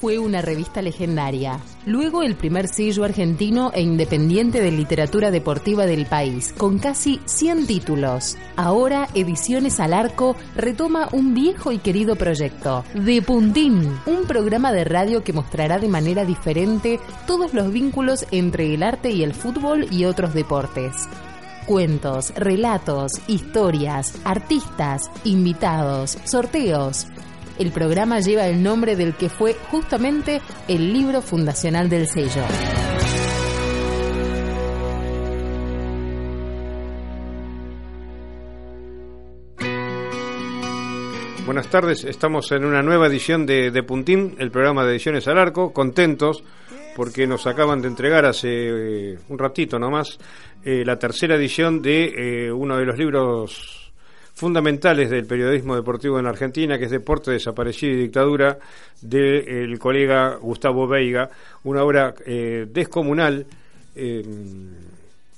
Fue una revista legendaria, luego el primer sello argentino e independiente de literatura deportiva del país, con casi 100 títulos. Ahora Ediciones al Arco retoma un viejo y querido proyecto, De Puntín, un programa de radio que mostrará de manera diferente todos los vínculos entre el arte y el fútbol y otros deportes. Cuentos, relatos, historias, artistas, invitados, sorteos. El programa lleva el nombre del que fue justamente el libro fundacional del sello. Buenas tardes, estamos en una nueva edición de, Puntín, el programa de Ediciones al Arco, contentos porque nos acaban de entregar hace eh, un ratito nomás eh, la tercera edición de eh, uno de los libros fundamentales del periodismo deportivo en Argentina, que es Deporte, Desaparecido y Dictadura, del colega Gustavo Veiga, una obra eh, descomunal, eh,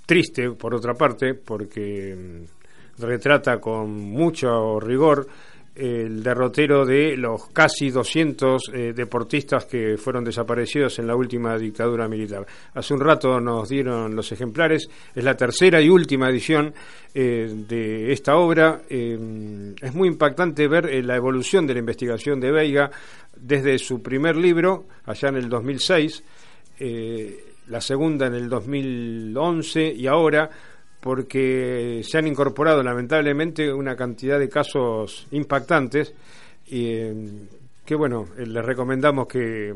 triste por otra parte, porque mm, retrata con mucho rigor el derrotero de los casi 200 eh, deportistas que fueron desaparecidos en la última dictadura militar. Hace un rato nos dieron los ejemplares, es la tercera y última edición eh, de esta obra. Eh, es muy impactante ver la evolución de la investigación de Veiga desde su primer libro, allá en el 2006, eh, la segunda en el 2011 y ahora porque se han incorporado lamentablemente una cantidad de casos impactantes eh, que bueno, eh, les recomendamos que,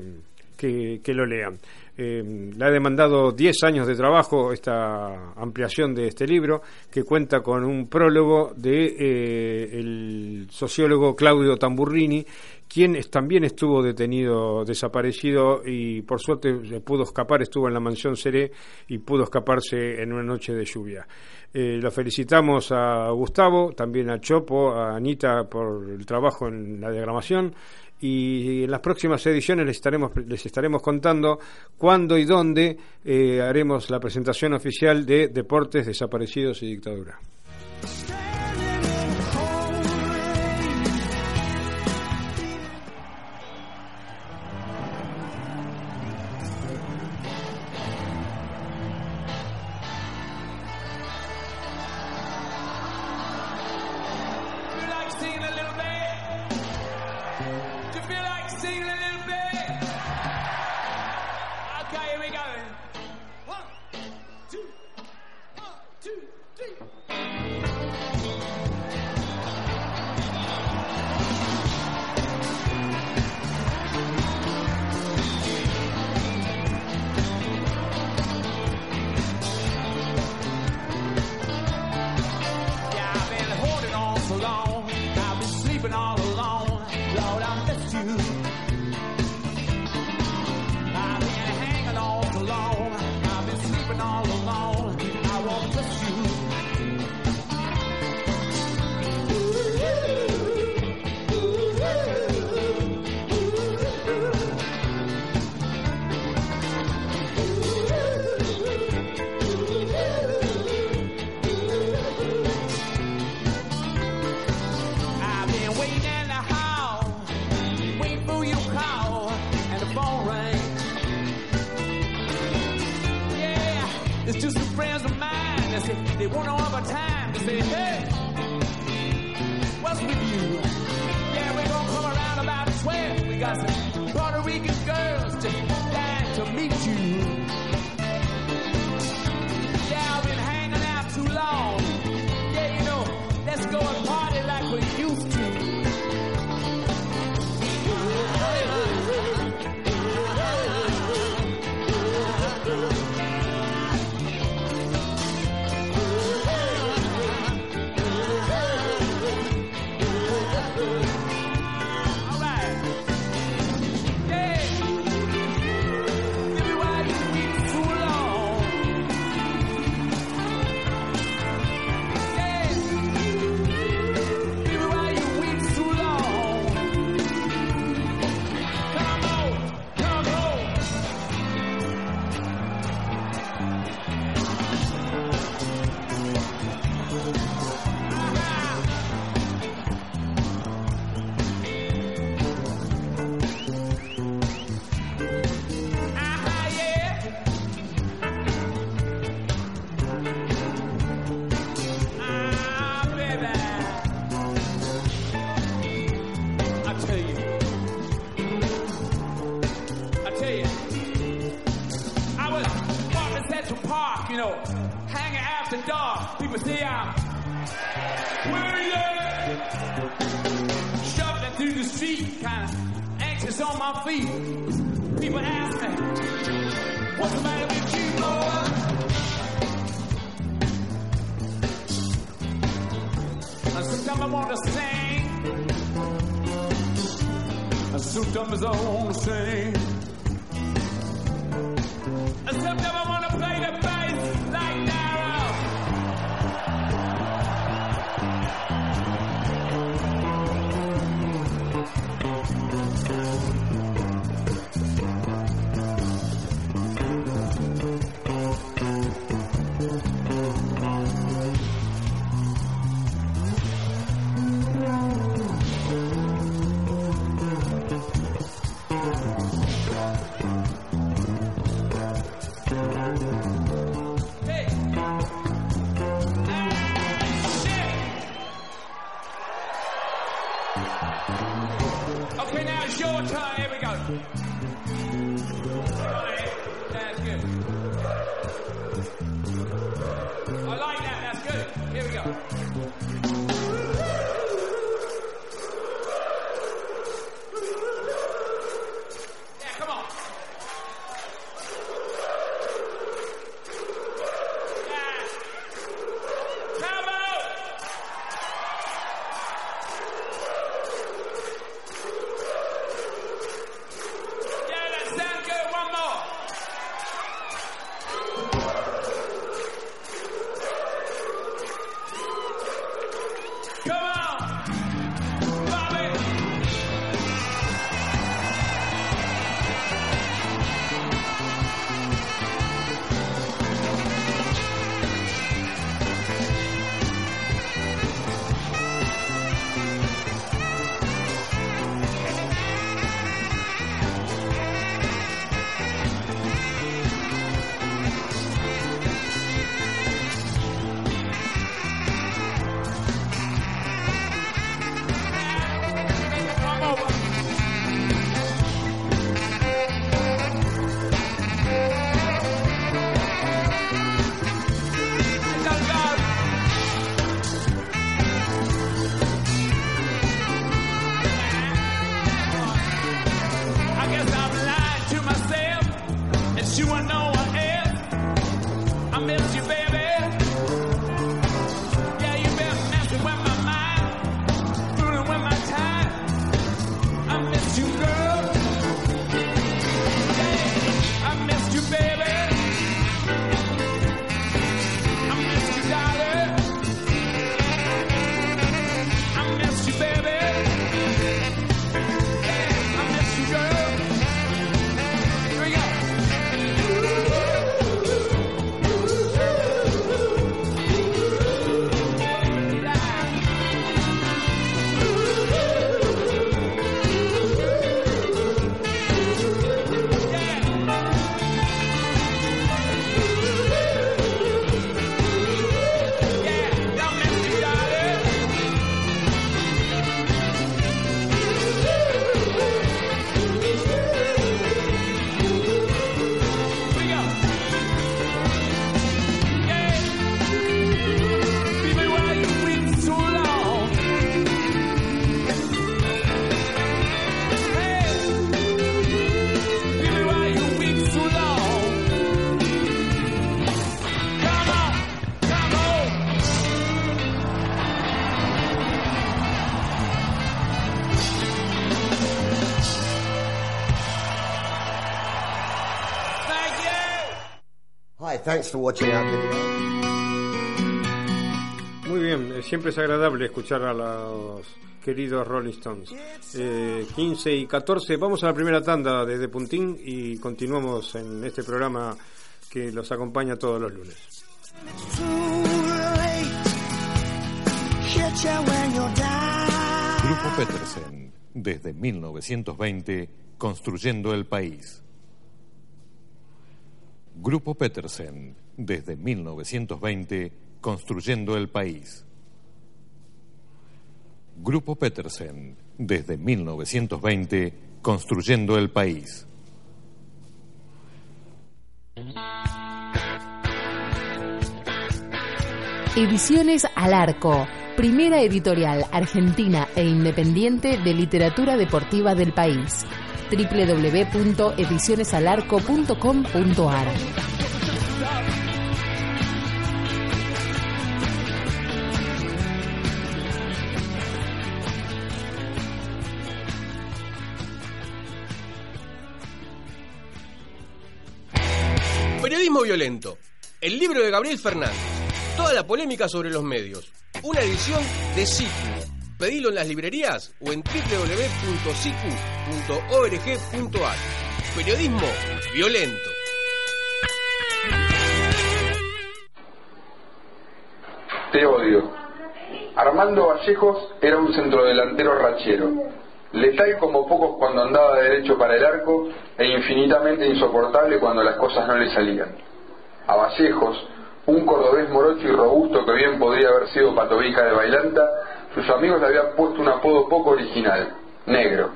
que, que lo lean. Eh, le ha demandado 10 años de trabajo esta ampliación de este libro, que cuenta con un prólogo de eh, el sociólogo Claudio Tamburrini, quien también estuvo detenido, desaparecido y por suerte se pudo escapar, estuvo en la mansión Seré y pudo escaparse en una noche de lluvia. Eh, lo felicitamos a Gustavo, también a Chopo, a Anita por el trabajo en la diagramación y en las próximas ediciones les estaremos, les estaremos contando cuándo y dónde eh, haremos la presentación oficial de Deportes, Desaparecidos y Dictadura. Muy bien, eh, siempre es agradable escuchar a los queridos Rolling Stones. Eh, 15 y 14, vamos a la primera tanda desde Puntín y continuamos en este programa que los acompaña todos los lunes. Grupo Petersen, desde 1920, construyendo el país. Grupo Petersen, desde 1920, construyendo el país. Grupo Petersen, desde 1920, construyendo el país. Ediciones al Arco, primera editorial argentina e independiente de literatura deportiva del país www.edicionesalarco.com.ar Periodismo violento. El libro de Gabriel Fernández. Toda la polémica sobre los medios. Una edición de Sicu. Pedilo en las librerías o en www.sicu.org.ar. Periodismo violento. Te odio. Armando Vallejos era un centrodelantero rachero, letal como pocos cuando andaba derecho para el arco e infinitamente insoportable cuando las cosas no le salían. A Vallejos, un cordobés morocho y robusto que bien podría haber sido patobica de bailanta, sus amigos le habían puesto un apodo poco original, negro.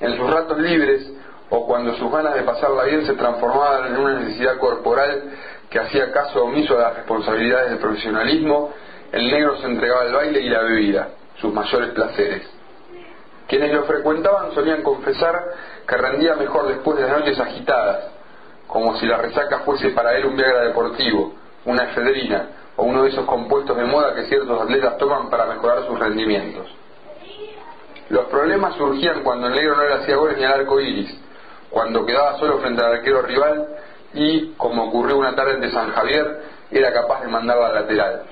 En sus ratos libres, o cuando sus ganas de pasarla bien se transformaban en una necesidad corporal que hacía caso omiso a las responsabilidades del profesionalismo, el negro se entregaba al baile y la bebida, sus mayores placeres. Quienes lo frecuentaban solían confesar que rendía mejor después de las noches agitadas, como si la resaca fuese para él un Viagra deportivo, una efedrina o uno de esos compuestos de moda que ciertos atletas toman para mejorar sus rendimientos. Los problemas surgían cuando el negro no le hacía goles ni al arco iris, cuando quedaba solo frente al arquero rival y, como ocurrió una tarde de San Javier, era capaz de mandarla al lateral.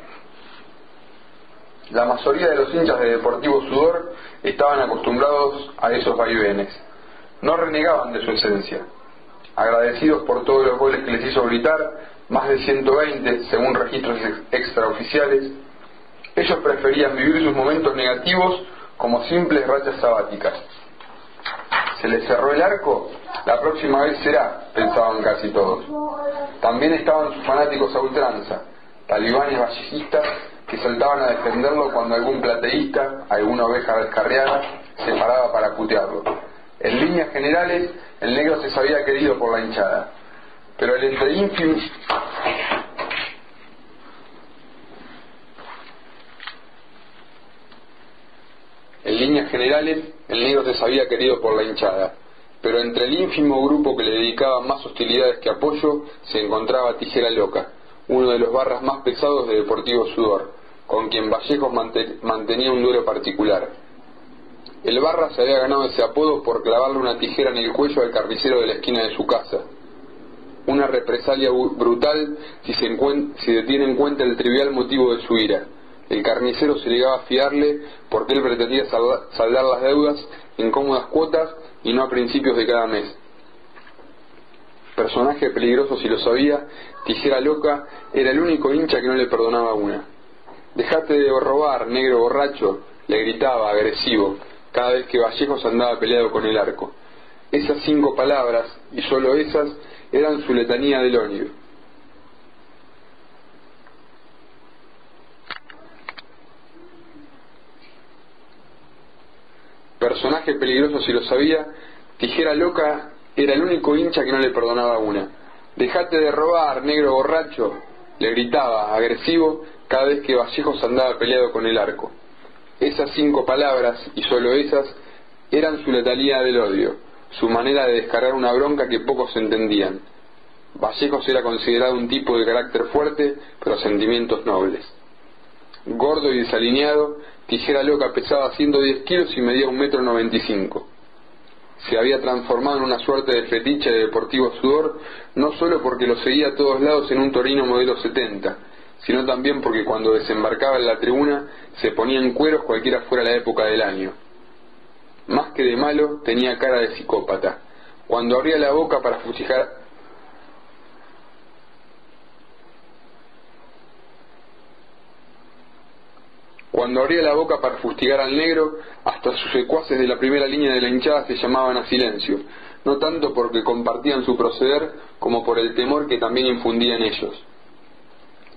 La mayoría de los hinchas de Deportivo Sudor estaban acostumbrados a esos vaivenes. No renegaban de su esencia. Agradecidos por todos los goles que les hizo gritar, más de 120 según registros extraoficiales, ellos preferían vivir sus momentos negativos como simples rachas sabáticas. ¿Se les cerró el arco? La próxima vez será, pensaban casi todos. También estaban sus fanáticos a ultranza, talibanes vallejistas que saltaban a defenderlo cuando algún plateísta, alguna oveja descarriada, se paraba para putearlo. En líneas generales, el negro se sabía querido por la hinchada, pero el entre ínfimo En líneas generales, el negro se sabía querido por la hinchada, pero entre el ínfimo grupo que le dedicaba más hostilidades que apoyo se encontraba Tijera Loca, uno de los barras más pesados de Deportivo Sudor, con quien Vallejos mantenía un duelo particular. El barra se había ganado ese apodo por clavarle una tijera en el cuello al carnicero de la esquina de su casa. Una represalia brutal si se, si se tiene en cuenta el trivial motivo de su ira. El carnicero se llegaba a fiarle porque él pretendía saldar las deudas en cómodas cuotas y no a principios de cada mes. Personaje peligroso si lo sabía, Tijera Loca era el único hincha que no le perdonaba una. Dejate de robar, negro borracho, le gritaba, agresivo, cada vez que Vallejos andaba peleado con el arco. Esas cinco palabras, y sólo esas, eran su letanía del odio. Personaje peligroso si lo sabía, Tijera Loca era el único hincha que no le perdonaba una. Dejate de robar, negro borracho, le gritaba, agresivo, cada vez que Vallejos andaba peleado con el arco. Esas cinco palabras, y sólo esas, eran su letalía del odio, su manera de descargar una bronca que pocos entendían. Vallejos era considerado un tipo de carácter fuerte, pero sentimientos nobles. Gordo y desalineado, Tijera Loca pesaba 110 kilos y medía un metro noventa y cinco. Se había transformado en una suerte de fetiche de deportivo sudor, no solo porque lo seguía a todos lados en un Torino modelo 70, sino también porque cuando desembarcaba en la tribuna se ponía en cueros cualquiera fuera la época del año. Más que de malo, tenía cara de psicópata. Cuando abría la boca para fustigar Cuando abría la boca para fustigar al negro, hasta sus secuaces de la primera línea de la hinchada se llamaban a silencio, no tanto porque compartían su proceder como por el temor que también infundía en ellos.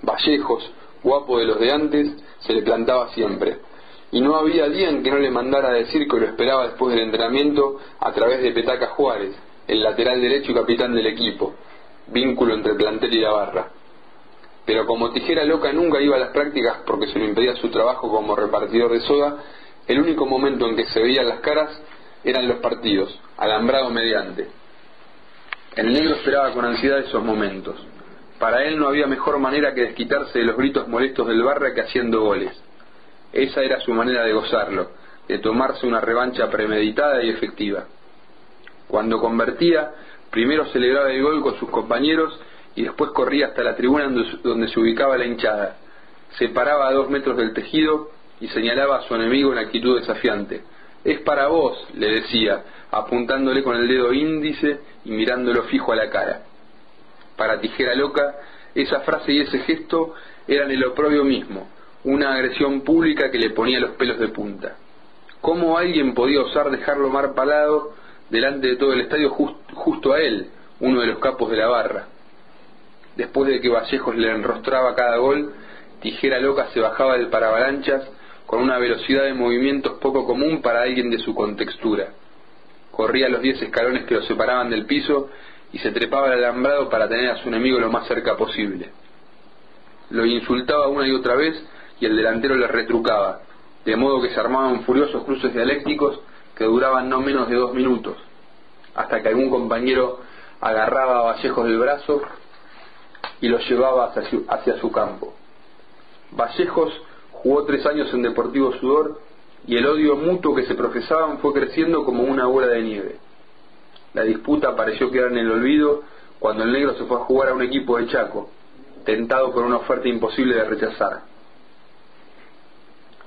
Vallejos, guapo de los de antes, se le plantaba siempre, y no había día en que no le mandara a decir que lo esperaba después del entrenamiento a través de Petaca Juárez, el lateral derecho y capitán del equipo, vínculo entre el plantel y la barra. Pero como tijera loca nunca iba a las prácticas porque se lo impedía su trabajo como repartidor de soda, el único momento en que se veían las caras eran los partidos, alambrado mediante. El negro esperaba con ansiedad esos momentos. Para él no había mejor manera que desquitarse de los gritos molestos del barra que haciendo goles. Esa era su manera de gozarlo, de tomarse una revancha premeditada y efectiva. Cuando convertía, primero celebraba el gol con sus compañeros y después corría hasta la tribuna donde se ubicaba la hinchada. Se paraba a dos metros del tejido y señalaba a su enemigo en actitud desafiante. Es para vos, le decía, apuntándole con el dedo índice y mirándolo fijo a la cara. Para Tijera Loca, esa frase y ese gesto eran el oprobio mismo, una agresión pública que le ponía los pelos de punta. ¿Cómo alguien podía osar dejarlo mar palado delante de todo el estadio justo a él, uno de los capos de la barra? Después de que Vallejos le enrostraba cada gol, Tijera Loca se bajaba del paravalanchas con una velocidad de movimientos poco común para alguien de su contextura. Corría los diez escalones que lo separaban del piso y se trepaba al alambrado para tener a su enemigo lo más cerca posible. Lo insultaba una y otra vez y el delantero le retrucaba, de modo que se armaban furiosos cruces dialécticos que duraban no menos de dos minutos, hasta que algún compañero agarraba a Vallejos del brazo y lo llevaba hacia su, campo. Vallejos jugó tres años en Deportivo Sudor y el odio mutuo que se profesaban fue creciendo como una bola de nieve. La disputa pareció quedar en el olvido cuando el negro se fue a jugar a un equipo de Chaco, tentado por una oferta imposible de rechazar.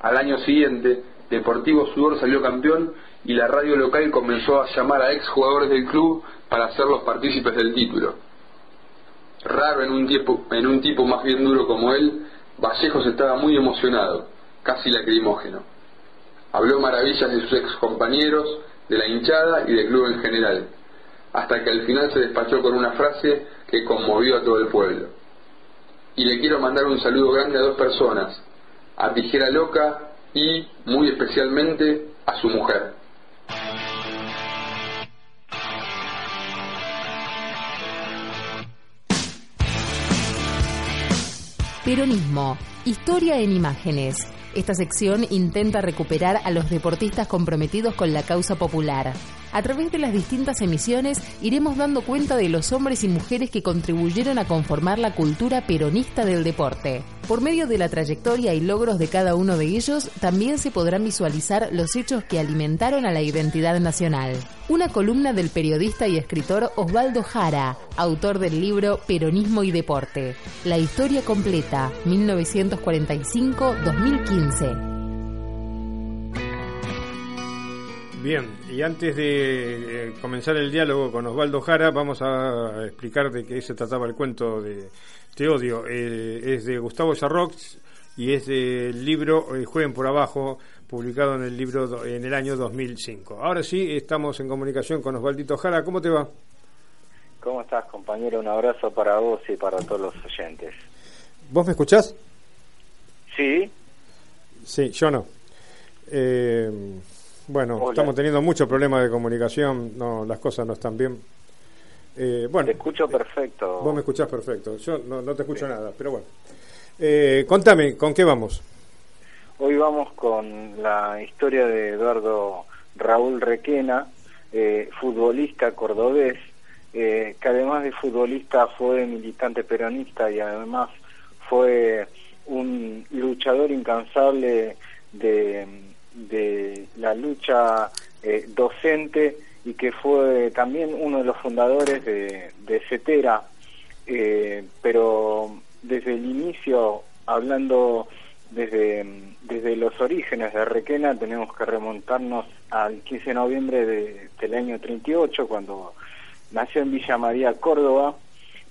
Al año siguiente, Deportivo Sudor salió campeón y la radio local comenzó a llamar a ex jugadores del club para hacerlos partícipes del título. Raro en un, tipo, en un tipo más bien duro como él, Vallejos estaba muy emocionado, casi lacrimógeno. Habló maravillas de sus ex compañeros, de la hinchada y del club en general, hasta que al final se despachó con una frase que conmovió a todo el pueblo. Y le quiero mandar un saludo grande a dos personas, a Tijera Loca y, muy especialmente, a su mujer. Peronismo, historia en imágenes. Esta sección intenta recuperar a los deportistas comprometidos con la causa popular. A través de las distintas emisiones iremos dando cuenta de los hombres y mujeres que contribuyeron a conformar la cultura peronista del deporte. Por medio de la trayectoria y logros de cada uno de ellos, también se podrán visualizar los hechos que alimentaron a la identidad nacional. Una columna del periodista y escritor Osvaldo Jara, autor del libro Peronismo y Deporte. La historia completa, 1945-2015. Bien, y antes de eh, comenzar el diálogo con Osvaldo Jara, vamos a explicar de qué se trataba el cuento de Te odio. Eh, es de Gustavo Sarrox y es del libro eh, Jueguen por Abajo, publicado en el libro en el año 2005. Ahora sí, estamos en comunicación con Osvaldito Jara. ¿Cómo te va? ¿Cómo estás, compañero? Un abrazo para vos y para todos los oyentes. ¿Vos me escuchás? Sí. Sí, yo no. Eh, bueno, estamos teniendo muchos problemas de comunicación, no, las cosas no están bien. Eh, bueno, te escucho perfecto. Vos me escuchás perfecto, yo no, te escucho nada, pero bueno. Eh, contame, ¿con qué vamos? Hoy vamos con la historia de Eduardo Raúl Requena, eh, futbolista cordobés, que además de futbolista fue militante peronista y además fue un luchador incansable de de la lucha eh, docente y que fue también uno de los fundadores de, de CETERA, eh, pero desde el inicio, hablando desde, desde los orígenes de Requena, tenemos que remontarnos al 15 de noviembre del año 38, cuando nació en Villa María, Córdoba,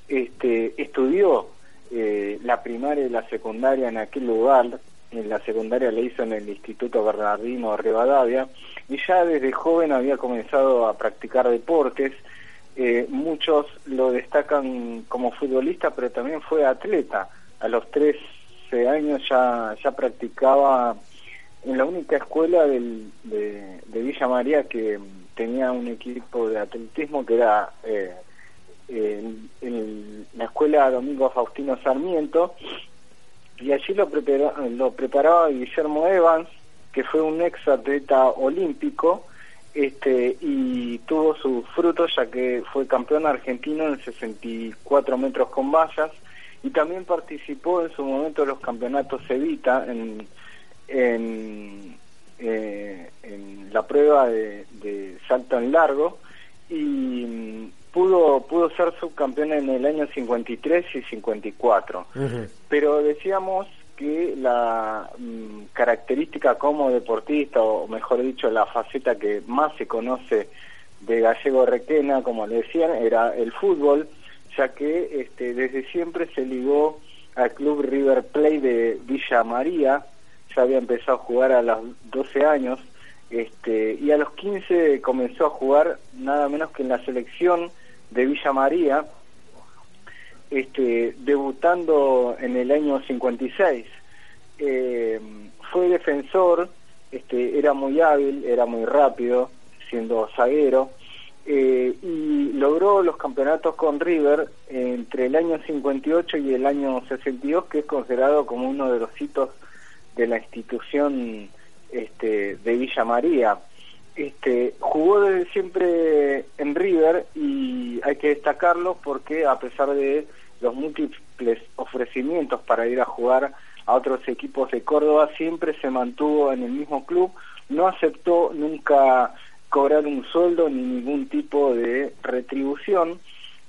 este, estudió eh, la primaria y la secundaria en aquel lugar, en la secundaria le hizo en el Instituto Bernardino Rivadavia y ya desde joven había comenzado a practicar deportes. Eh, muchos lo destacan como futbolista, pero también fue atleta. A los 13 años ya, ya practicaba en la única escuela del, de, Villa María que tenía un equipo de atletismo que era eh, el, la escuela Domingo Faustino Sarmiento, y allí lo, prepara- lo preparaba Guillermo Evans, que fue un ex atleta olímpico, este, y tuvo sus frutos ya que fue campeón argentino en 64 metros con vallas, y también participó en su momento de los campeonatos Evita en, en, eh, en la prueba de, de salto en largo y pudo pudo ser subcampeón en el año 53 y 54 pero decíamos que la mm, característica como deportista o mejor dicho la faceta que más se conoce de Gallego Requena como le decían era el fútbol ya que este, desde siempre se ligó al club River Plate de Villa María. Ya había empezado a jugar a los 12 años este, y a los 15 comenzó a jugar nada menos que en la selección de Villa María, este, debutando en el año 56. Eh, fue defensor, este, era muy hábil, era muy rápido, siendo zaguero, eh, y logró los campeonatos con River entre el año 58 y el año 62, que es considerado como uno de los hitos de la institución este, de Villa María. Este, jugó desde siempre en River y hay que destacarlo porque a pesar de los múltiples ofrecimientos para ir a jugar a otros equipos de Córdoba, siempre se mantuvo en el mismo club, no aceptó nunca cobrar un sueldo ni ningún tipo de retribución.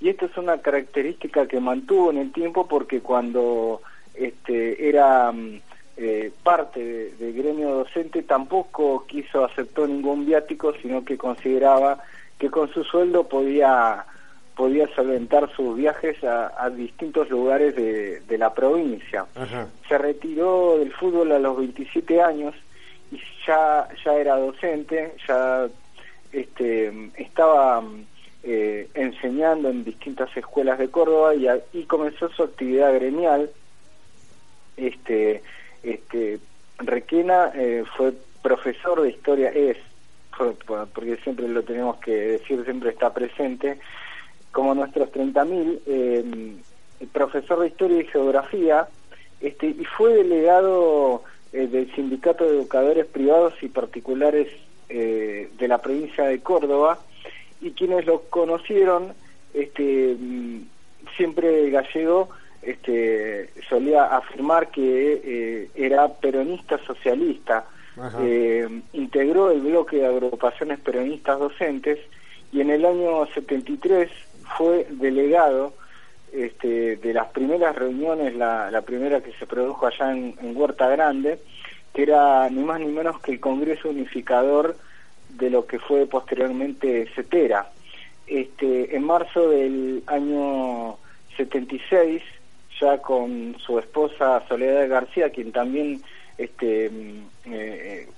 Y esto es una característica que mantuvo en el tiempo porque cuando este, era mm, eh, parte de- del gremio docente tampoco quiso aceptó ningún viático sino que consideraba que con su sueldo podía podía solventar sus viajes a, a distintos lugares de, de la provincia. Se retiró del fútbol a los 27 años y ya ya era docente ya este estaba eh, enseñando en distintas escuelas de Córdoba y, a- y comenzó su actividad gremial este este Requena eh, fue profesor de historia es porque siempre lo tenemos que decir siempre está presente como nuestros 30.000 eh, profesor de historia y geografía este y fue delegado eh, del sindicato de educadores privados y particulares eh, de la provincia de Córdoba y quienes lo conocieron este mm, siempre gallego este solía afirmar que eh, era peronista socialista eh, integró el bloque de agrupaciones peronistas docentes y en el año 73 fue delegado este, de las primeras reuniones, la, la primera que se produjo allá en, en Huerta Grande, que era ni más ni menos que el Congreso Unificador de lo que fue posteriormente CETERA. Este, en marzo del año 76, ya con su esposa Soledad García, quien también este, mm, eh,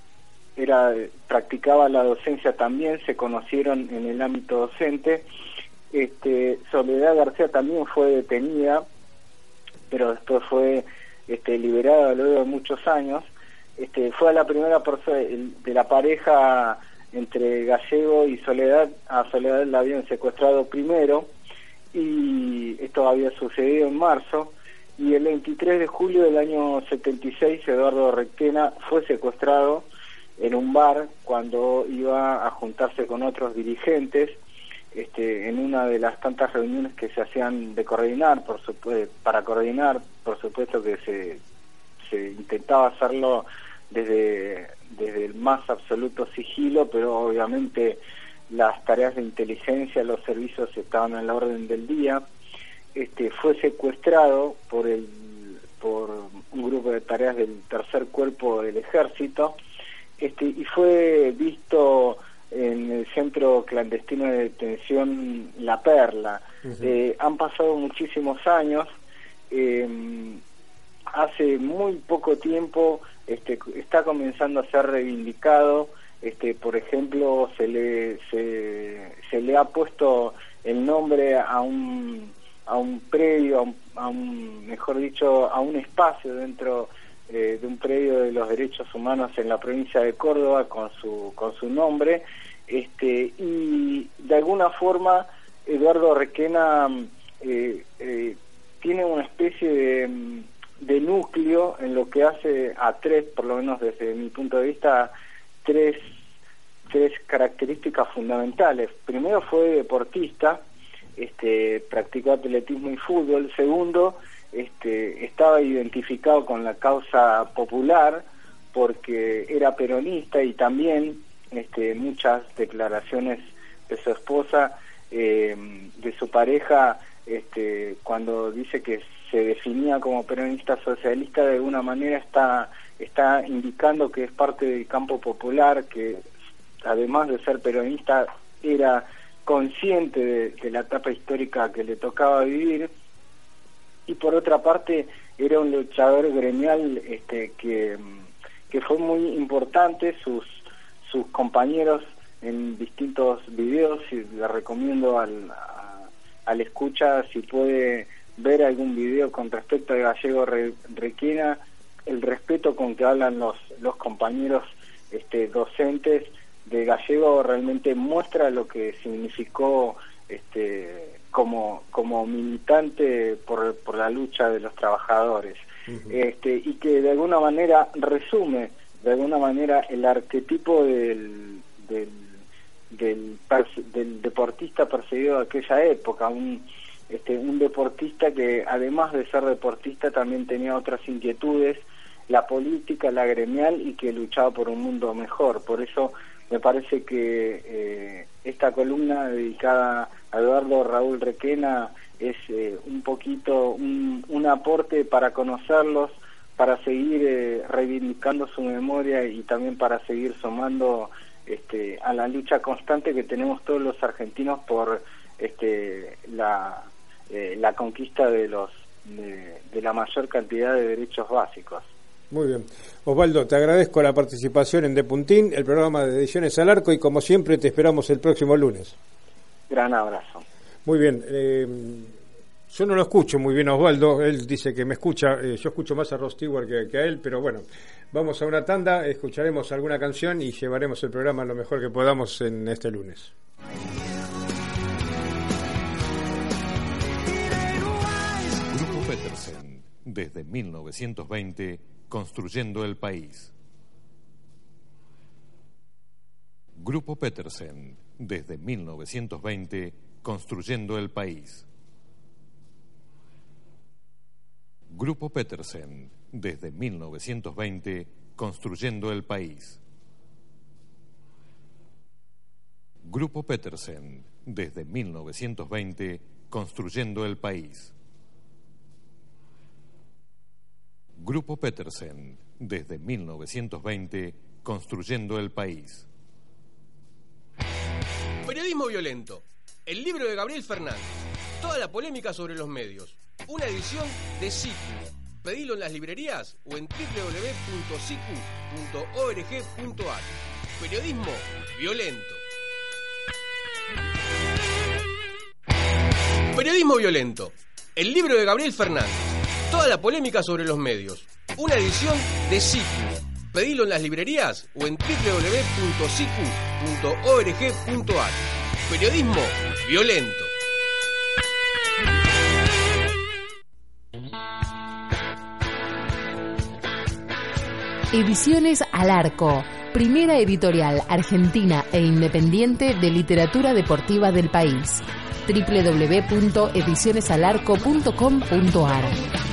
era practicaba la docencia también, se conocieron en el ámbito docente. Este, Soledad García también fue detenida, pero después fue este, liberada luego de muchos años. Este, fue la primera persona de la pareja entre Gallego y Soledad. A Soledad la habían secuestrado primero y esto había sucedido en marzo. Y el 23 de julio del año 76, Eduardo Requena fue secuestrado en un bar cuando iba a juntarse con otros dirigentes este, en una de las tantas reuniones que se hacían de coordinar, por supue- para coordinar, por supuesto que se, se intentaba hacerlo desde, desde el más absoluto sigilo, pero obviamente las tareas de inteligencia, los servicios estaban en la orden del día. Este, fue secuestrado por, el, por un grupo de tareas del tercer cuerpo del ejército este, y fue visto en el centro clandestino de detención La Perla. Eh, han pasado muchísimos años. eh, hace muy poco tiempo este, está comenzando a ser reivindicado. Este, por ejemplo, se le, se, le ha puesto el nombre a un, a un predio, a un, a un- mejor dicho, a un espacio dentro eh, de un predio de los derechos humanos en la provincia de Córdoba con su, con su nombre. Este, y de alguna forma Eduardo Requena mm, eh, eh, tiene una especie mm, de núcleo en lo que hace a tres, por lo menos desde mi punto de vista, tres, tres características fundamentales. Primero fue deportista, este, practicó atletismo y fútbol. Segundo, este, estaba identificado con la causa popular porque era peronista y también este, muchas declaraciones de su esposa, eh, de su pareja, este, cuando dice que se definía como peronista socialista, de alguna manera está, está indicando que es parte del campo popular, que además de ser peronista era consciente de, la etapa histórica que le tocaba vivir. Y por otra parte era un luchador gremial este, que, que fue muy importante, sus, sus compañeros en distintos videos, y le recomiendo al, a- al escucha si puede ver algún video con respecto a Gallego Re- Requena, el respeto con que hablan los, los compañeros este, docentes de Gallego realmente muestra lo que significó este, como, como militante por, por la lucha de los trabajadores. Este, y que de alguna manera resume de alguna manera el arquetipo del, del, del, del deportista perseguido de aquella época, un, este, un deportista que además de ser deportista también tenía otras inquietudes, la política, la gremial y que luchaba por un mundo mejor. Por eso me parece que eh, esta columna dedicada a Eduardo Raúl Requena es eh, un poquito un, aporte para conocerlos, para seguir eh, reivindicando su memoria y también para seguir sumando este, a la lucha constante que tenemos todos los argentinos por este, la, eh, la conquista de los de la mayor cantidad de derechos básicos. Muy bien. Osvaldo, te agradezco la participación en De Puntín, el programa de Ediciones al Arco, y como siempre te esperamos el próximo lunes. Gran abrazo. Muy bien. eh, yo no lo escucho muy bien a Osvaldo, él dice que me escucha, eh, yo escucho más a Ross Stewart que, que a él, pero bueno, vamos a una tanda, escucharemos alguna canción y llevaremos el programa lo mejor que podamos en este lunes. Grupo Petersen, desde 1920, construyendo el país. Grupo Petersen, desde 1920, construyendo el país. Grupo Petersen, desde 1920, construyendo el país. Grupo Petersen, desde 1920, construyendo el país. Grupo Petersen, desde 1920, construyendo el país. Periodismo violento. El libro de Gabriel Fernández. Toda la polémica sobre los medios. Una edición de SICU. Pedilo en las librerías o en www.sicu.org.ar. Periodismo violento. Periodismo violento. El libro de Gabriel Fernández. Toda la polémica sobre los medios. Una edición de SICU. Pedilo en las librerías o en www.sicu.org.ar. Periodismo violento. Ediciones al Arco, primera editorial argentina e independiente de literatura deportiva del país. www.edicionesalarco.com.ar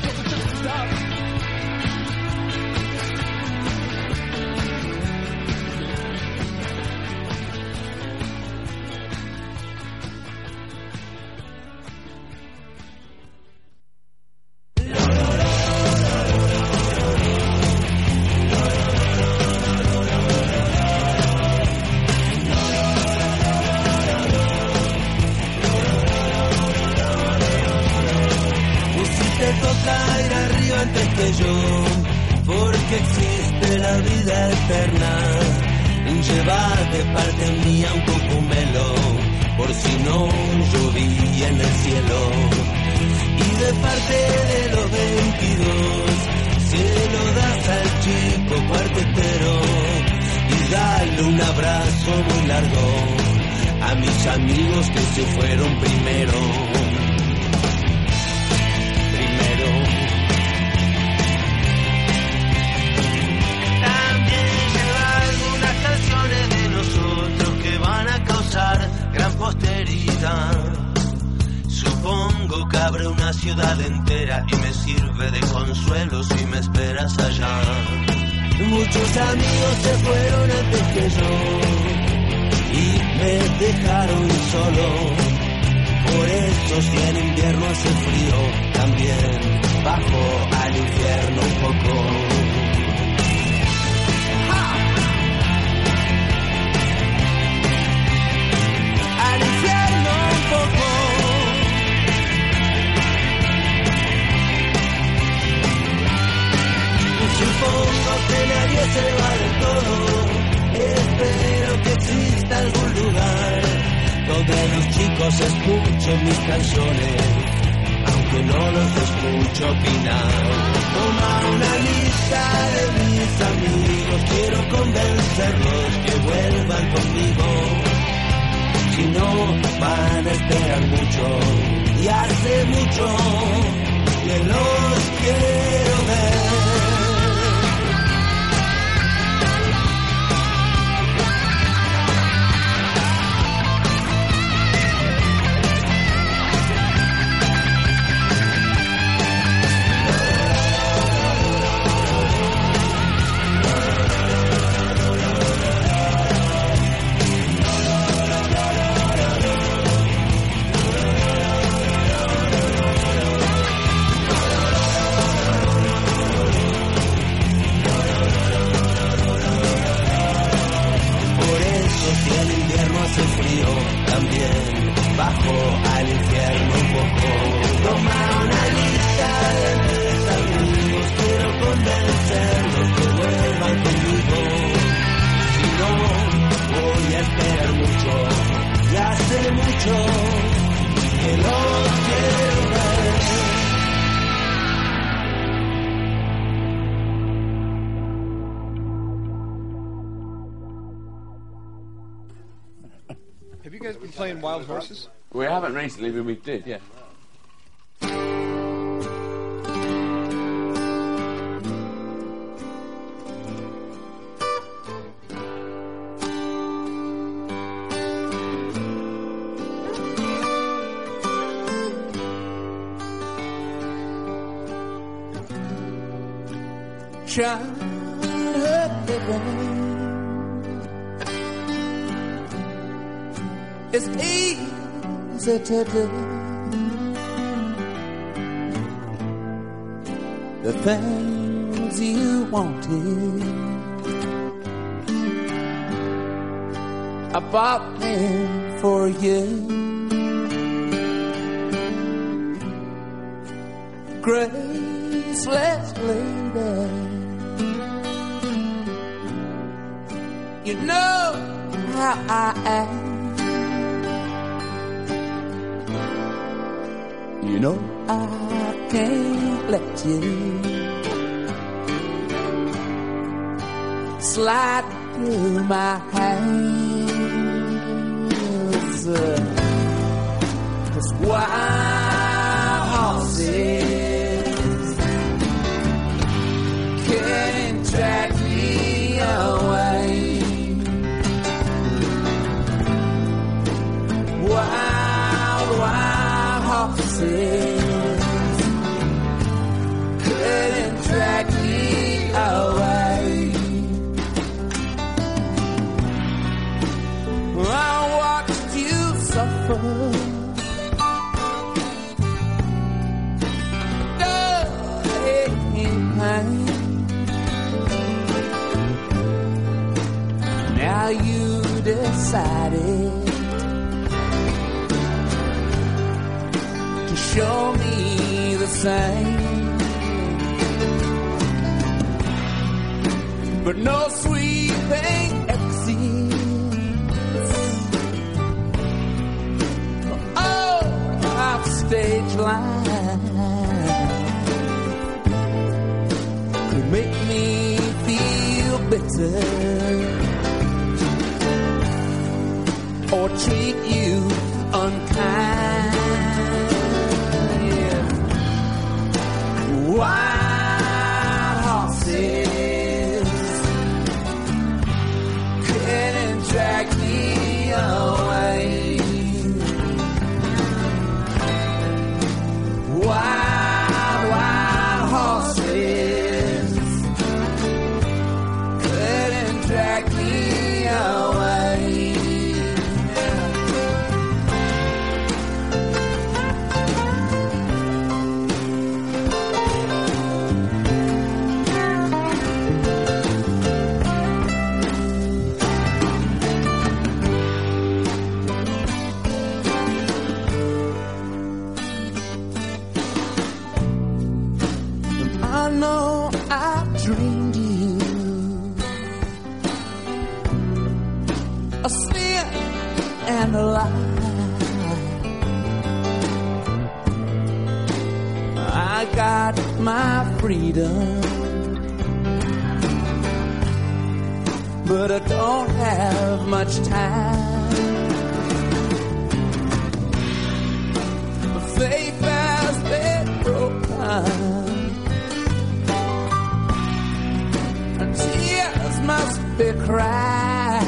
Supongo que nadie se va del todo. Espero que exista algún lugar donde los chicos escuchen mis canciones, aunque no los escucho opinar. Toma una lista de mis amigos, quiero convencerlos que vuelvan conmigo. Si no, van a esperar mucho, y hace mucho que los quiero ver. You guys been playing Wild Horses? We haven't recently, but we did, yeah. childhood The things you wanted, I bought them for you. Graceless lady. You know how I am. You know I can't let you slide through my hands. Cause wild I watched you suffer. Now you decided to show me the same. But no sweet line could make me feel bitter or treat you unkind. Wild horses know I dreamed you. A spear and a lie. I got my freedom. But I don't have much time. Faith has been broken. Must be cried.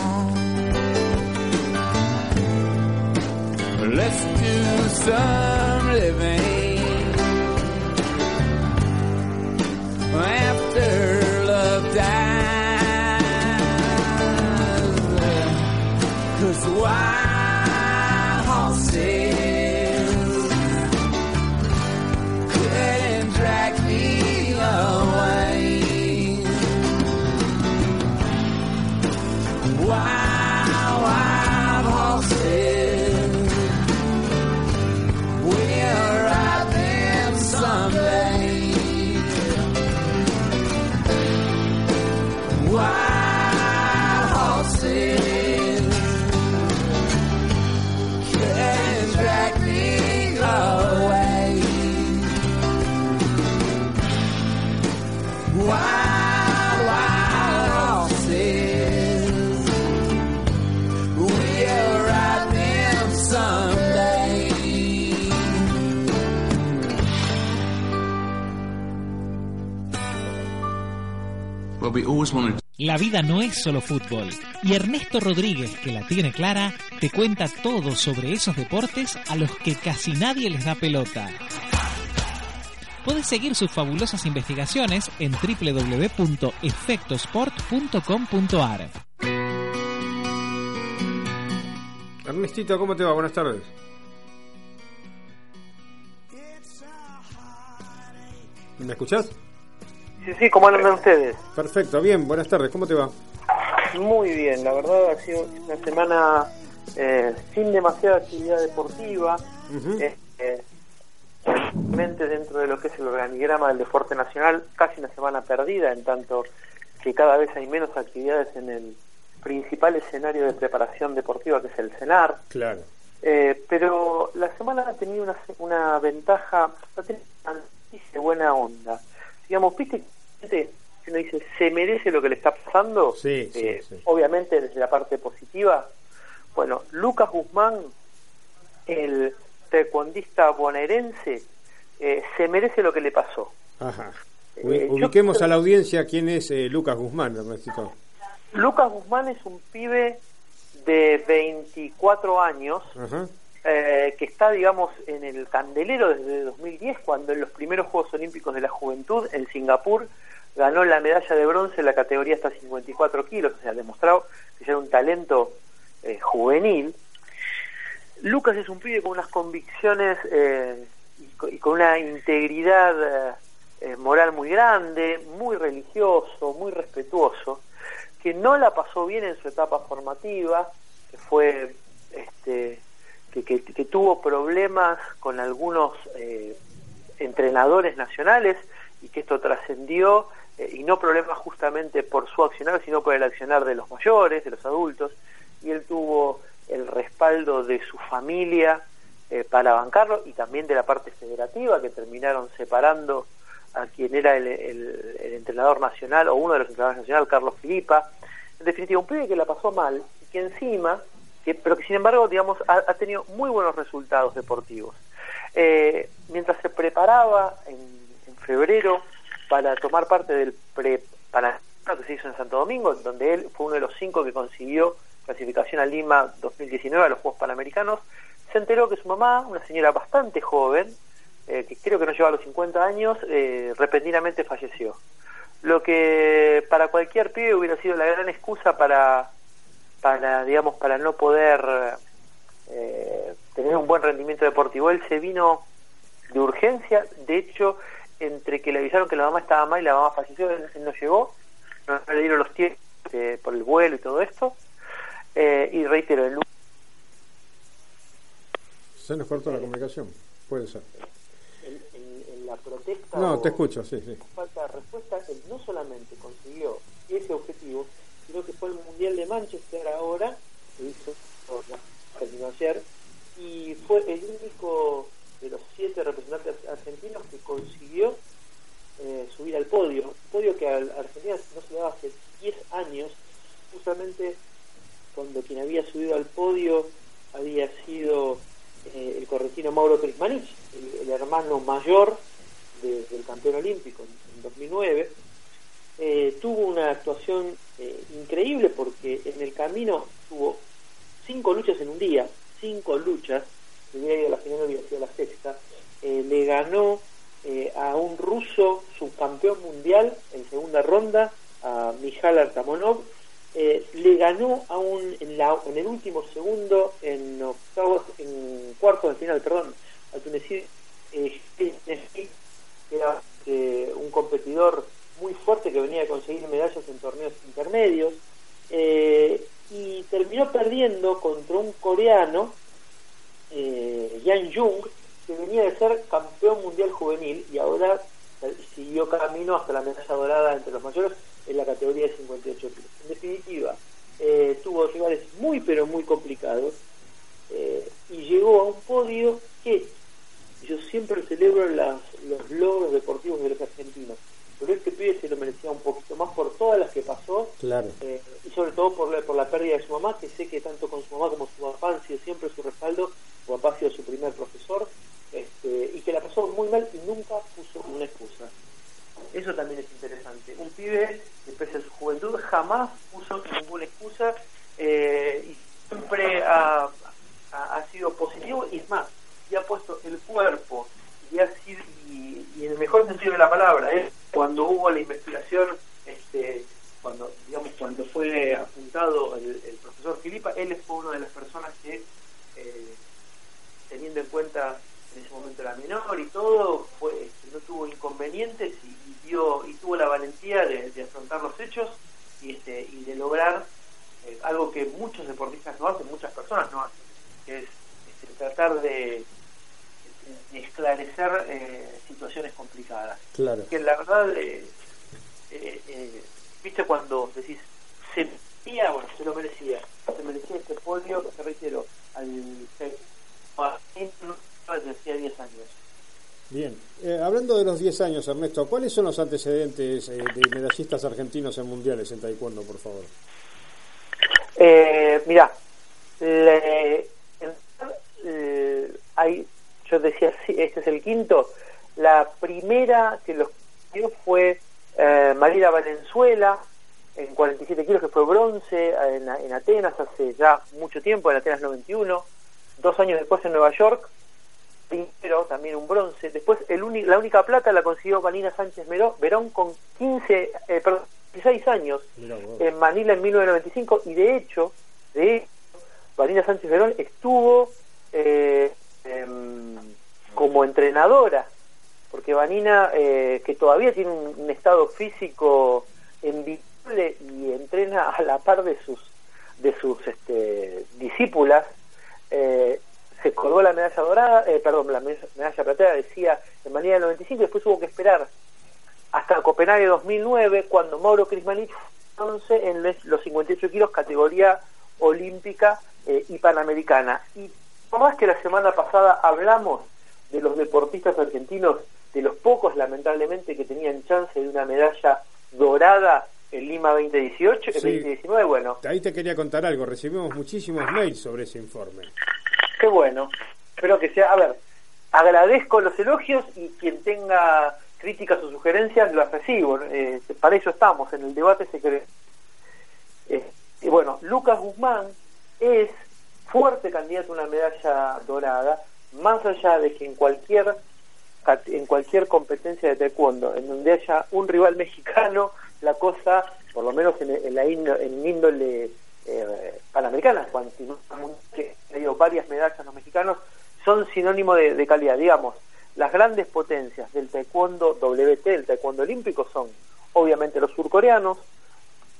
Let's do some living La vida no es solo fútbol. Y Ernesto Rodríguez, que la tiene clara, te cuenta todo sobre esos deportes a los que casi nadie les da pelota. Puedes seguir sus fabulosas investigaciones en www.efectosport.com.ar. Ernestito, ¿cómo te va? Buenas tardes. ¿Me escuchás? Sí, sí, ¿cómo andan ustedes? Perfecto, bien, buenas tardes, ¿cómo te va? Muy bien, la verdad ha sido una semana eh, sin demasiada actividad deportiva, eh, eh, realmente dentro de lo que es el organigrama del deporte nacional, casi una semana perdida, en tanto que cada vez hay menos actividades en el principal escenario de preparación deportiva que es el CENAR. Claro. Eh, pero la semana ha tenido una, una ventaja, ha tenido una buena onda. Digamos, viste uno dice, se merece lo que le está pasando, Sí, sí, Eh, sí. obviamente desde la parte positiva. Bueno, Lucas Guzmán, el taekwondista bonaerense, eh, se merece lo que le pasó. Ajá. Eh, yo Ubiquemos a la audiencia quién es eh, Lucas Guzmán, Ernestito. Lucas Guzmán es un pibe de 24 años Ajá. eh, que está, digamos, en el candelero desde 2010, cuando en los primeros Juegos Olímpicos de la Juventud en Singapur ganó la medalla de bronce en la categoría hasta 54 kilos, o sea, demostrado que era un talento eh, juvenil. Lucas es un pibe con unas convicciones eh, y, co- y con una integridad eh, eh, moral muy grande, muy religioso, muy respetuoso, que no la pasó bien en su etapa formativa, que fue este, que, tuvo problemas con algunos entrenadores nacionales y que esto trascendió, eh, y no problemas justamente por su accionar, sino por el accionar de los mayores, de los adultos, y él tuvo el respaldo de su familia eh, para bancarlo y también de la parte federativa que terminaron separando a quien era el, entrenador nacional o uno de los entrenadores nacionales, Carlos Filipa. En definitiva, un pibe que la pasó mal y que encima, que, pero que sin embargo, digamos, ha, ha tenido muy buenos resultados deportivos. Eh, mientras se preparaba en, en febrero para tomar parte del pre para que se hizo en Santo Domingo, donde él fue uno de los cinco que consiguió clasificación a Lima 2019 a los Juegos Panamericanos, se enteró que su mamá, una señora bastante joven, eh, que creo que no lleva a los 50 años, eh, repentinamente falleció. Lo que para cualquier pibe hubiera sido la gran excusa para, para digamos, para no poder eh, tener un buen rendimiento deportivo. Él se vino de urgencia, de hecho, entre que le avisaron que la mamá estaba mal y la mamá falleció, él, no llegó, no, no le dieron los tiempos eh, por el vuelo y todo esto. Eh, y reitero, el Se nos cortó la comunicación. Puede ser. en, en- en la protesta No, o te escucho, sí, sí. falta de respuesta, él no solamente consiguió ese objetivo, sino que fue el Mundial de Manchester ahora, que hizo terminó ayer, y fue el único este representante argentino que consiguió eh, subir al podio, podio que a Argentina no se daba hace 10 años, justamente cuando quien había subido al podio había sido eh, el correntino Mauro Prismanich, el, hermano mayor del campeón olímpico en, en 2009. Eh, tuvo una actuación eh, increíble porque en el camino tuvo cinco luchas en un día, cinco luchas, hubiera ido a la final hubiera sido la sexta, Eh, le ganó eh, a un ruso subcampeón mundial en segunda ronda, a Mijal Artamonov, eh, le ganó a un, en, la- en el último segundo, en octavos, en cuartos de final, perdón, al tunecino, eh, que era eh, un competidor muy fuerte que venía a conseguir medallas en torneos intermedios. Y terminó perdiendo contra un coreano eh, Yang Jung que venía de ser campeón mundial juvenil y ahora eh, siguió camino hasta la medalla dorada entre los mayores en la categoría de 58 kilos. En definitiva, eh, tuvo rivales muy pero muy complicados eh, y llegó a un podio que yo siempre celebro las- los logros deportivos de los argentinos, pero este pibe se lo merecía un poquito más por todas las que pasó Claro. eh, y sobre todo por la, por la pérdida de su mamá, que sé que tanto con su mamá como su papá han sido siempre su respaldo, su papá ha sido su primer profesor, este, y que la pasó muy mal y nunca puso una excusa. Eso también es interesante. Un pibe que pese a su juventud jamás puso ninguna excusa eh, y siempre ha, ha- ha sido positivo y es más, y ha puesto el cuerpo y ha sido, y, y en el mejor sentido de la palabra, ¿eh? cuando hubo la investigación, este, cuando digamos cuando fue apuntado el, el profesor Filipa, él fue una de las personas que eh, teniendo en cuenta en ese momento la menor y todo, fue, este, no tuvo inconvenientes y, y dio y tuvo la valentía de, de afrontar los hechos y este y de lograr eh, algo que muchos deportistas no hacen, muchas personas no hacen, que es este, tratar de, de esclarecer eh, situaciones complicadas. Claro. Que la verdad, eh, eh, eh, viste cuando decís, se merecía, bueno, se lo merecía, se merecía este podio, que te reitero, al desde hacía 10 años. Bien, Eh, hablando de los 10 años, Ernesto, ¿cuáles son los antecedentes eh, de medallistas argentinos en mundiales en taekwondo, por favor? Eh, mira, le- en- eh, hay, yo decía, este es el quinto. La primera que los dio fue eh, Marina Valenzuela en 47 kilos, que fue bronce en, en Atenas hace ya mucho tiempo, en Atenas 91. Dos años después en Nueva York, primero también un bronce. Después el uni- la única plata la consiguió Vanina Sánchez Meró- Verón con 15, eh, perdón, 16 años en Manila en 1995 y de hecho, de hecho, Vanina Sánchez Verón estuvo eh, em, como entrenadora, porque Vanina, eh, que todavía tiene un, un estado físico envidiable y entrena a la par de sus de sus este, discípulas, eh, se colgó la medalla dorada, eh, perdón, la medalla plateada decía en Manila del 95 y después hubo que esperar hasta Copenhague 2009 cuando Mauro Crismanich entonces en los 58 kilos categoría olímpica eh, y panamericana y más que la semana pasada hablamos de los deportistas argentinos de los pocos lamentablemente que tenían chance de una medalla dorada en Lima 2018 Sí. 2019 bueno Ahí te quería contar algo, recibimos muchísimos mails sobre ese informe. Qué bueno. Espero que sea. A ver, agradezco los elogios y quien tenga críticas o sugerencias las recibo. Eh, para eso estamos, en el debate se cree. Eh, y bueno, Lucas Guzmán es fuerte candidato a una medalla dorada, más allá de que en cualquier en cualquier competencia de taekwondo en donde haya un rival mexicano, la cosa, por lo menos en, la índo- en índole eh, panamericana, cuando que ha tenido varias medallas los mexicanos, son sinónimo de, de calidad. Digamos, las grandes potencias del taekwondo WT, el taekwondo olímpico, son obviamente los surcoreanos,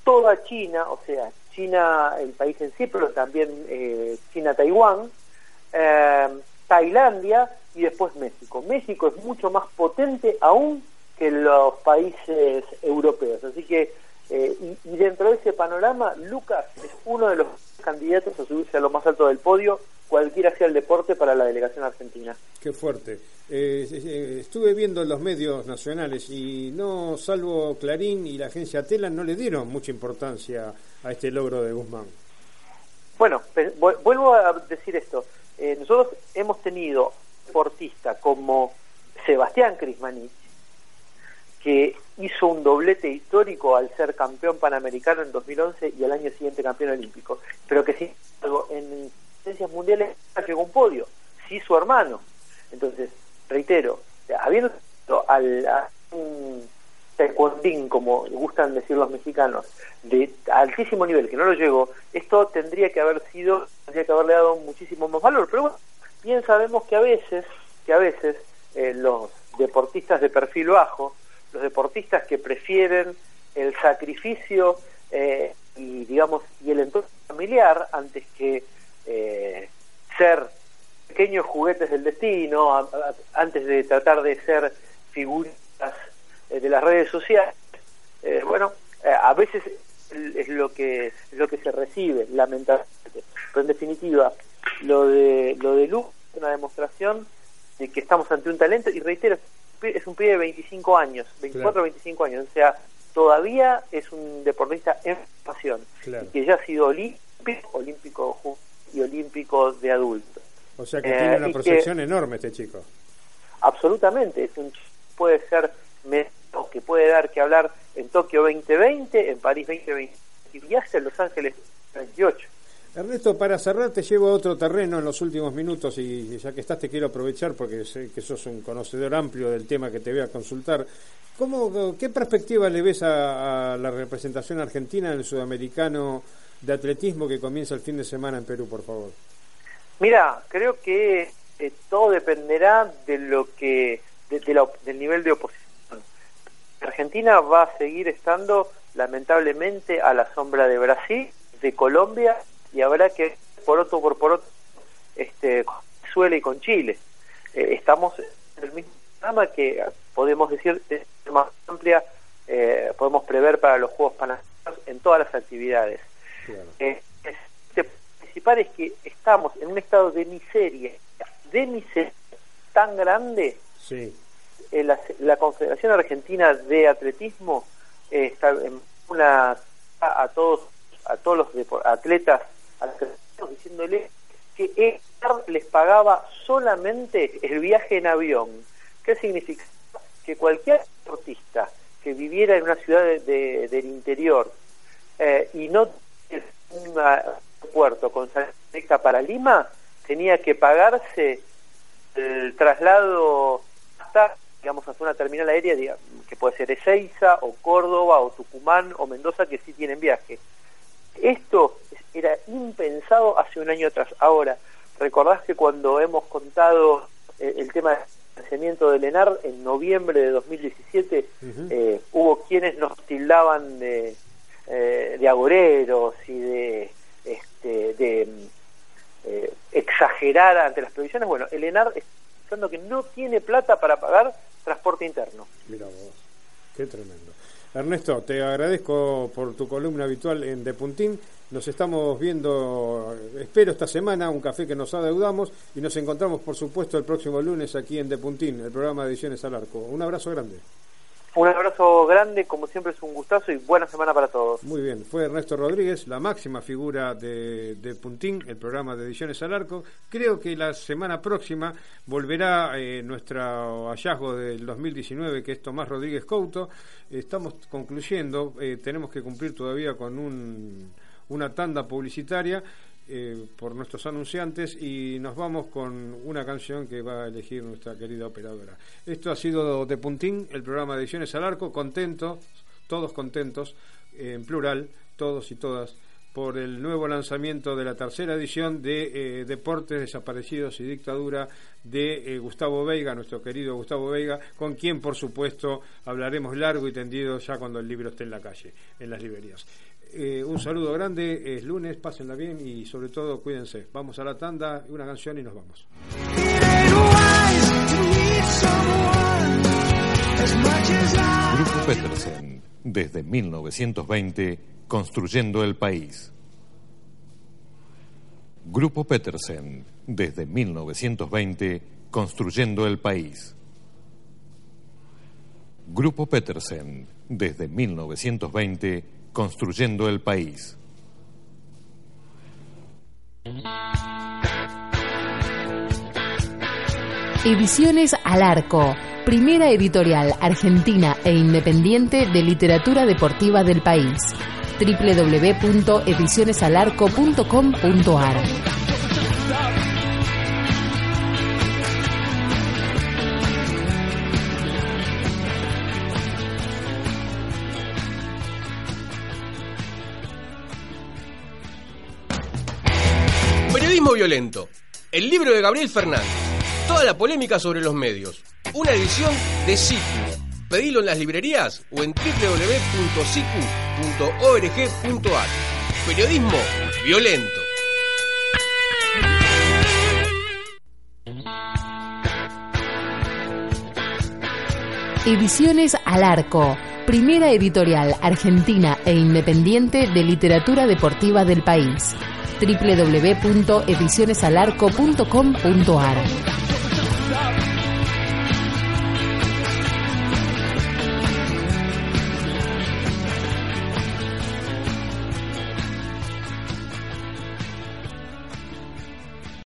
toda China, o sea, China, el país en sí, pero también eh, China-Taiwán, eh, Tailandia y después México. México es mucho más potente aún que los países europeos. Así que, eh, y, y dentro de ese panorama, Lucas es uno de los candidatos a subirse a lo más alto del podio, cualquiera sea el deporte para la delegación argentina. Qué fuerte. Eh, eh, estuve viendo en los medios nacionales y no, salvo Clarín y la agencia Telan, no le dieron mucha importancia a este logro de Guzmán. Bueno, vuelvo a decir esto. Eh, nosotros hemos tenido deportista como Sebastián Crismanich, que hizo un doblete histórico al ser campeón panamericano en 2011 y al año siguiente campeón olímpico, pero que sin embargo en competencias mundiales llegó un podio, sí su hermano. Entonces, reitero, habiendo al, a un taekwondín, como gustan decir los mexicanos, de altísimo nivel, que no lo llegó, esto tendría que haber sido, tendría que haberle dado muchísimo más valor. Pero bueno, bien sabemos que a veces, que a veces eh, los deportistas de perfil bajo, los deportistas que prefieren el sacrificio eh, y digamos y el entorno familiar antes que eh, ser pequeños juguetes del destino, antes de tratar de ser figuritas eh, de las redes sociales, eh, bueno, eh, a veces es lo que es lo que se recibe, lamentablemente. Pero en definitiva, lo de lo de Lu es una demostración de que estamos ante un talento y reitero, es un pibe de 25 años, 24 o 25 años, o sea, todavía es un deportista en pasión Claro. y que ya ha sido olímpico, olímpico y olímpico de adulto. O sea que Eh, tiene una y que- proyección enorme este chico. Absolutamente, es un puede ser que puede dar que hablar en Tokio 2020, en París 2020 y hasta en Los Ángeles 28. Ernesto, para cerrar te llevo a otro terreno en los últimos minutos y ya que estás te quiero aprovechar porque sé que sos un conocedor amplio del tema que te voy a consultar. ¿Cómo, ¿Qué perspectiva le ves a, a la representación argentina en el sudamericano de atletismo que comienza el fin de semana en Perú, por favor? Mira, creo que eh, todo dependerá de lo que de- de la del nivel de oposición. Argentina va a seguir estando lamentablemente a la sombra de Brasil, de Colombia y habrá que por otro por por otro este con Venezuela y con Chile. Eh, estamos en el mismo programa que podemos decir de forma más amplia eh, podemos prever para los Juegos Panamericanos en todas las actividades. Eh, es- este principal es que estamos en un estado de miseria, de miseria tan grande, Sí. eh, la, la Confederación Argentina de Atletismo eh, está en una a, todos a todos los atletas, atletas diciéndole que EAR les pagaba solamente el viaje en avión. ¿Qué significa? Que cualquier deportista que viviera en una ciudad de- de- del interior eh, y no tiene un aeropuerto con salida para Lima, tenía que pagarse el traslado hasta, digamos, hasta una terminal aérea, que puede ser Ezeiza, o Córdoba, o Tucumán, o Mendoza, que sí tienen viaje. Esto era impensado hace un año atrás. Ahora, recordás que cuando hemos contado eh, el tema del financiamiento del ENAR en noviembre de 2017, eh, hubo quienes nos tildaban de, eh, de agoreros y de, este, de eh, exagerar ante las previsiones. Bueno, el ENAR está diciendo que no tiene plata para pagar transporte interno. Mira vos, qué tremendo. Ernesto, te agradezco por tu columna habitual en De Puntín. Nos estamos viendo, espero esta semana, un café que nos adeudamos y nos encontramos, por supuesto, el próximo lunes aquí en De Puntín, el programa de Ediciones al Arco. Un abrazo grande. Un abrazo grande, como siempre es un gustazo y buena semana para todos. Muy bien, fue Ernesto Rodríguez, la máxima figura de, Puntín, el programa de Ediciones al Arco. Creo que la semana próxima volverá eh, nuestro hallazgo del 2019, que es Tomás Rodríguez Couto. Estamos concluyendo, eh, tenemos que cumplir todavía con un, una tanda publicitaria. Eh, por nuestros anunciantes y nos vamos con una canción que va a elegir nuestra querida operadora. Esto ha sido de Puntín, el programa de Ediciones al Arco, contentos, todos contentos, eh, en plural, todos y todas, por el nuevo lanzamiento de la tercera edición de eh, Deportes Desaparecidos y Dictadura de eh, Gustavo Veiga, nuestro querido Gustavo Veiga, con quien por supuesto hablaremos largo y tendido ya cuando el libro esté en la calle, en las librerías. Eh, un saludo grande, es lunes, pásenla bien y sobre todo cuídense. Vamos a la tanda, una canción y nos vamos. Grupo Petersen, desde 1920, construyendo el país. Grupo Petersen, desde 1920, construyendo el país. Grupo Petersen, desde 1920, construyendo el país. Ediciones Al Arco, primera editorial argentina e independiente de literatura deportiva del país. www.edicionesalarco.com.ar Violento. El libro de Gabriel Fernández. Toda la polémica sobre los medios. Una edición de Ciclo. Pedilo en las librerías o en www.cicu.org.ar. Periodismo violento. Ediciones Al Arco, primera editorial argentina e independiente de literatura deportiva del país www.edicionesalarco.com.ar.